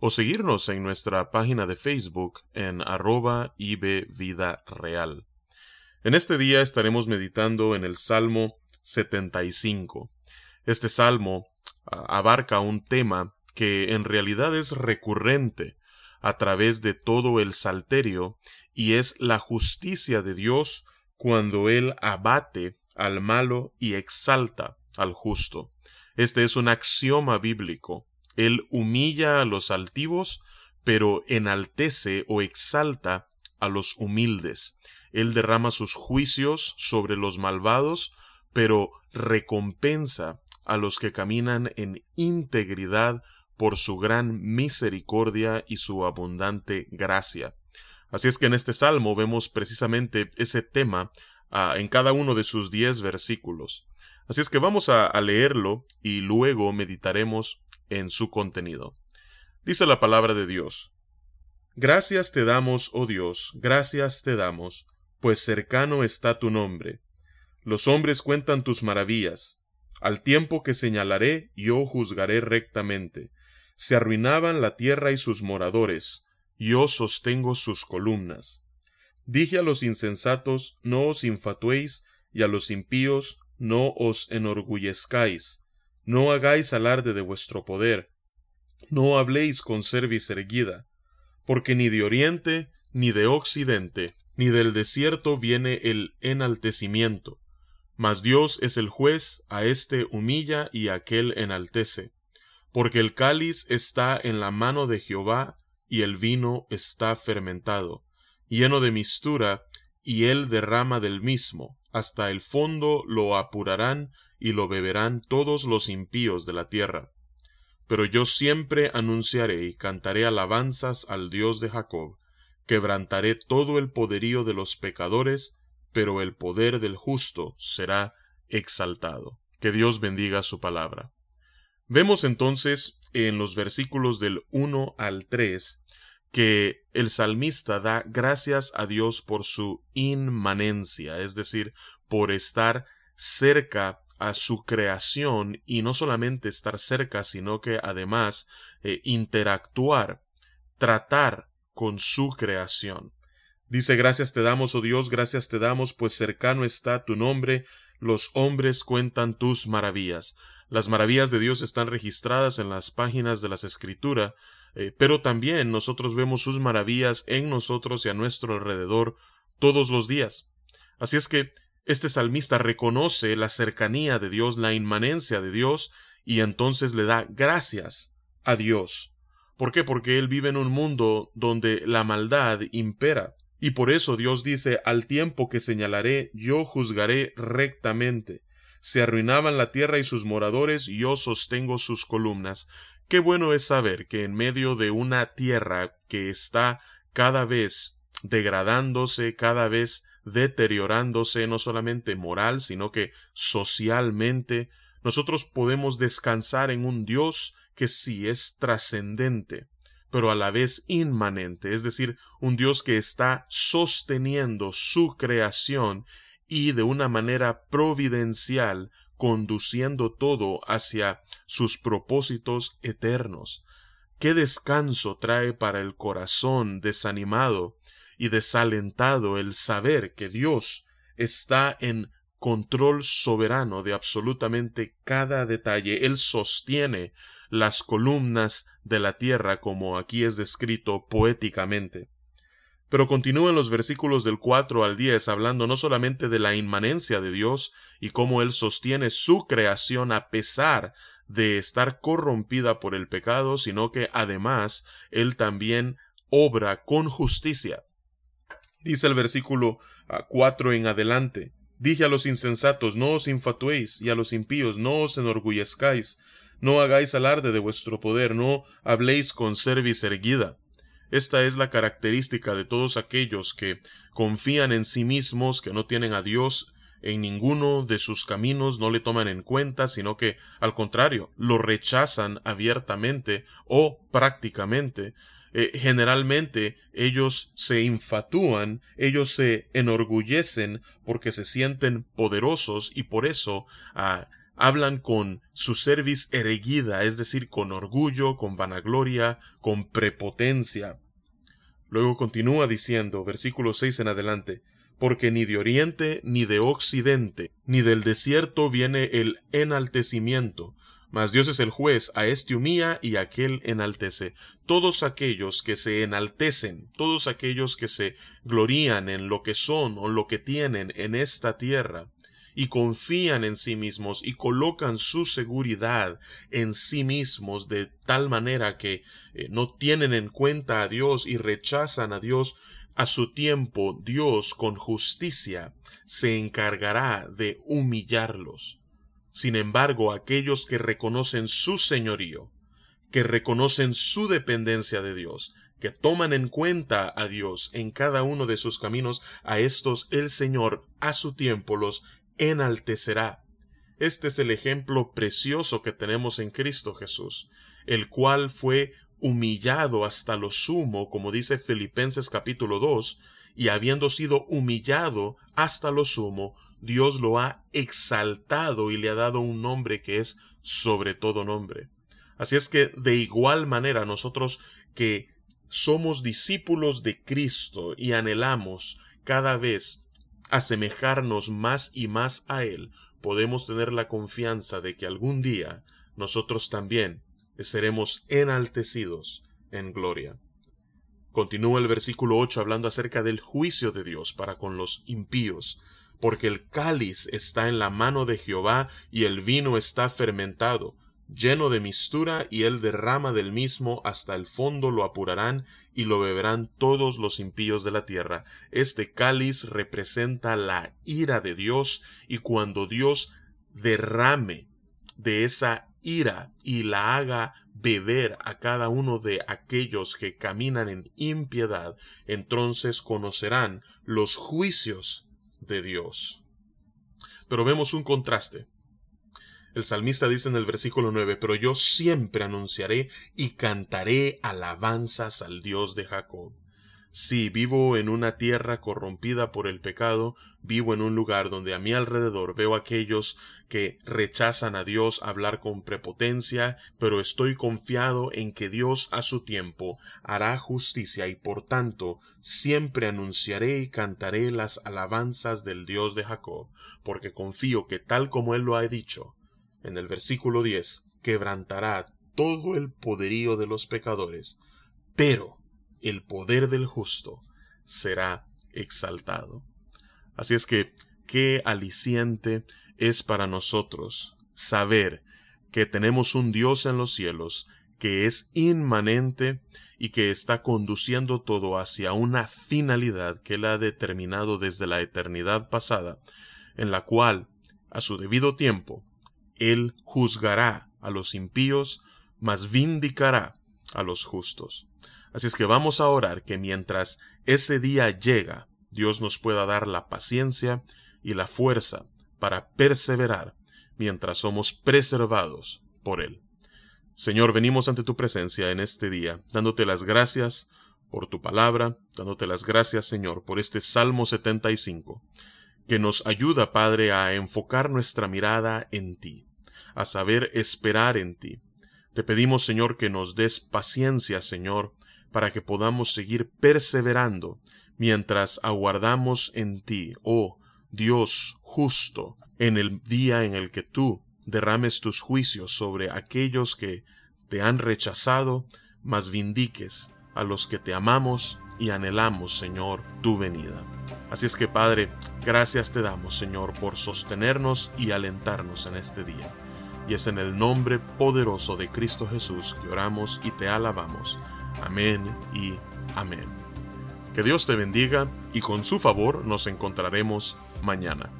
o seguirnos en nuestra página de Facebook en arroba Vida Real. En este día estaremos meditando en el Salmo 75. Este salmo ah, abarca un tema que en realidad es recurrente a través de todo el salterio y es la justicia de Dios cuando Él abate al malo y exalta al justo. Este es un axioma bíblico. Él humilla a los altivos, pero enaltece o exalta a los humildes. Él derrama sus juicios sobre los malvados, pero recompensa a los que caminan en integridad por su gran misericordia y su abundante gracia. Así es que en este salmo vemos precisamente ese tema ah, en cada uno de sus diez versículos. Así es que vamos a leerlo y luego meditaremos en su contenido. Dice la palabra de Dios. Gracias te damos, oh Dios, gracias te damos, pues cercano está tu nombre. Los hombres cuentan tus maravillas. Al tiempo que señalaré, yo juzgaré rectamente. Se arruinaban la tierra y sus moradores, yo sostengo sus columnas. Dije a los insensatos, no os infatuéis, y a los impíos, no os enorgullezcáis. No hagáis alarde de vuestro poder, no habléis con cerviz erguida, porque ni de oriente, ni de occidente, ni del desierto viene el enaltecimiento, mas Dios es el juez, a éste humilla y a aquel enaltece, porque el cáliz está en la mano de Jehová, y el vino está fermentado, lleno de mistura, y él derrama del mismo, hasta el fondo lo apurarán y lo beberán todos los impíos de la tierra. Pero yo siempre anunciaré y cantaré alabanzas al Dios de Jacob, quebrantaré todo el poderío de los pecadores, pero el poder del justo será exaltado. Que Dios bendiga su palabra. Vemos entonces en los versículos del 1 al 3 que el salmista da gracias a Dios por su inmanencia, es decir, por estar cerca a su creación y no solamente estar cerca, sino que además eh, interactuar, tratar con su creación. Dice, gracias te damos, oh Dios, gracias te damos, pues cercano está tu nombre, los hombres cuentan tus maravillas. Las maravillas de Dios están registradas en las páginas de las Escrituras, eh, pero también nosotros vemos sus maravillas en nosotros y a nuestro alrededor todos los días. Así es que este salmista reconoce la cercanía de Dios, la inmanencia de Dios, y entonces le da gracias a Dios. ¿Por qué? Porque él vive en un mundo donde la maldad impera. Y por eso Dios dice, al tiempo que señalaré, yo juzgaré rectamente. Se arruinaban la tierra y sus moradores, yo sostengo sus columnas. Qué bueno es saber que en medio de una tierra que está cada vez degradándose, cada vez deteriorándose, no solamente moral, sino que socialmente, nosotros podemos descansar en un Dios que sí es trascendente, pero a la vez inmanente, es decir, un Dios que está sosteniendo su creación y de una manera providencial conduciendo todo hacia sus propósitos eternos. Qué descanso trae para el corazón desanimado y desalentado el saber que Dios está en control soberano de absolutamente cada detalle. Él sostiene las columnas de la tierra como aquí es descrito poéticamente. Pero continúa en los versículos del 4 al 10 hablando no solamente de la inmanencia de Dios y cómo Él sostiene su creación a pesar de estar corrompida por el pecado, sino que además Él también obra con justicia. Dice el versículo 4 en adelante, Dije a los insensatos, no os infatuéis, y a los impíos, no os enorgullezcáis, no hagáis alarde de vuestro poder, no habléis con cerviz erguida Esta es la característica de todos aquellos que confían en sí mismos, que no tienen a Dios en ninguno de sus caminos, no le toman en cuenta, sino que, al contrario, lo rechazan abiertamente o prácticamente. Eh, generalmente ellos se infatúan, ellos se enorgullecen porque se sienten poderosos y por eso ah, hablan con su cerviz erguida, es decir, con orgullo, con vanagloria, con prepotencia. Luego continúa diciendo, versículo 6 en adelante, porque ni de oriente ni de occidente, ni del desierto viene el enaltecimiento, mas Dios es el juez, a este humilla y a aquel enaltece. Todos aquellos que se enaltecen, todos aquellos que se glorían en lo que son o lo que tienen en esta tierra, y confían en sí mismos y colocan su seguridad en sí mismos de tal manera que eh, no tienen en cuenta a Dios y rechazan a Dios, a su tiempo Dios con justicia se encargará de humillarlos. Sin embargo, aquellos que reconocen su señorío, que reconocen su dependencia de Dios, que toman en cuenta a Dios en cada uno de sus caminos, a estos el Señor a su tiempo los enaltecerá. Este es el ejemplo precioso que tenemos en Cristo Jesús, el cual fue humillado hasta lo sumo, como dice Filipenses capítulo 2, y habiendo sido humillado hasta lo sumo, Dios lo ha exaltado y le ha dado un nombre que es sobre todo nombre. Así es que de igual manera nosotros que somos discípulos de Cristo y anhelamos cada vez asemejarnos más y más a Él, podemos tener la confianza de que algún día nosotros también seremos enaltecidos en gloria. Continúa el versículo 8 hablando acerca del juicio de Dios para con los impíos, porque el cáliz está en la mano de Jehová y el vino está fermentado, lleno de mistura, y él derrama del mismo hasta el fondo lo apurarán y lo beberán todos los impíos de la tierra. Este cáliz representa la ira de Dios, y cuando Dios derrame de esa ira y la haga beber a cada uno de aquellos que caminan en impiedad, entonces conocerán los juicios de Dios. Pero vemos un contraste. El salmista dice en el versículo 9, pero yo siempre anunciaré y cantaré alabanzas al Dios de Jacob. Si vivo en una tierra corrompida por el pecado, vivo en un lugar donde a mi alrededor veo aquellos que rechazan a Dios hablar con prepotencia, pero estoy confiado en que Dios a su tiempo hará justicia y por tanto siempre anunciaré y cantaré las alabanzas del Dios de Jacob, porque confío que tal como él lo ha dicho, en el versículo 10, quebrantará todo el poderío de los pecadores, pero el poder del justo será exaltado. Así es que, qué aliciente es para nosotros saber que tenemos un Dios en los cielos que es inmanente y que está conduciendo todo hacia una finalidad que Él ha determinado desde la eternidad pasada, en la cual, a su debido tiempo, él juzgará a los impíos, mas vindicará a los justos. Así es que vamos a orar que mientras ese día llega, Dios nos pueda dar la paciencia y la fuerza para perseverar mientras somos preservados por Él. Señor, venimos ante tu presencia en este día, dándote las gracias por tu palabra, dándote las gracias, Señor, por este Salmo 75, que nos ayuda, Padre, a enfocar nuestra mirada en ti a saber esperar en ti. Te pedimos, Señor, que nos des paciencia, Señor, para que podamos seguir perseverando mientras aguardamos en ti, oh Dios justo, en el día en el que tú derrames tus juicios sobre aquellos que te han rechazado, mas vindiques a los que te amamos y anhelamos, Señor, tu venida. Así es que, Padre, gracias te damos, Señor, por sostenernos y alentarnos en este día. Y es en el nombre poderoso de Cristo Jesús que oramos y te alabamos. Amén y amén. Que Dios te bendiga y con su favor nos encontraremos mañana.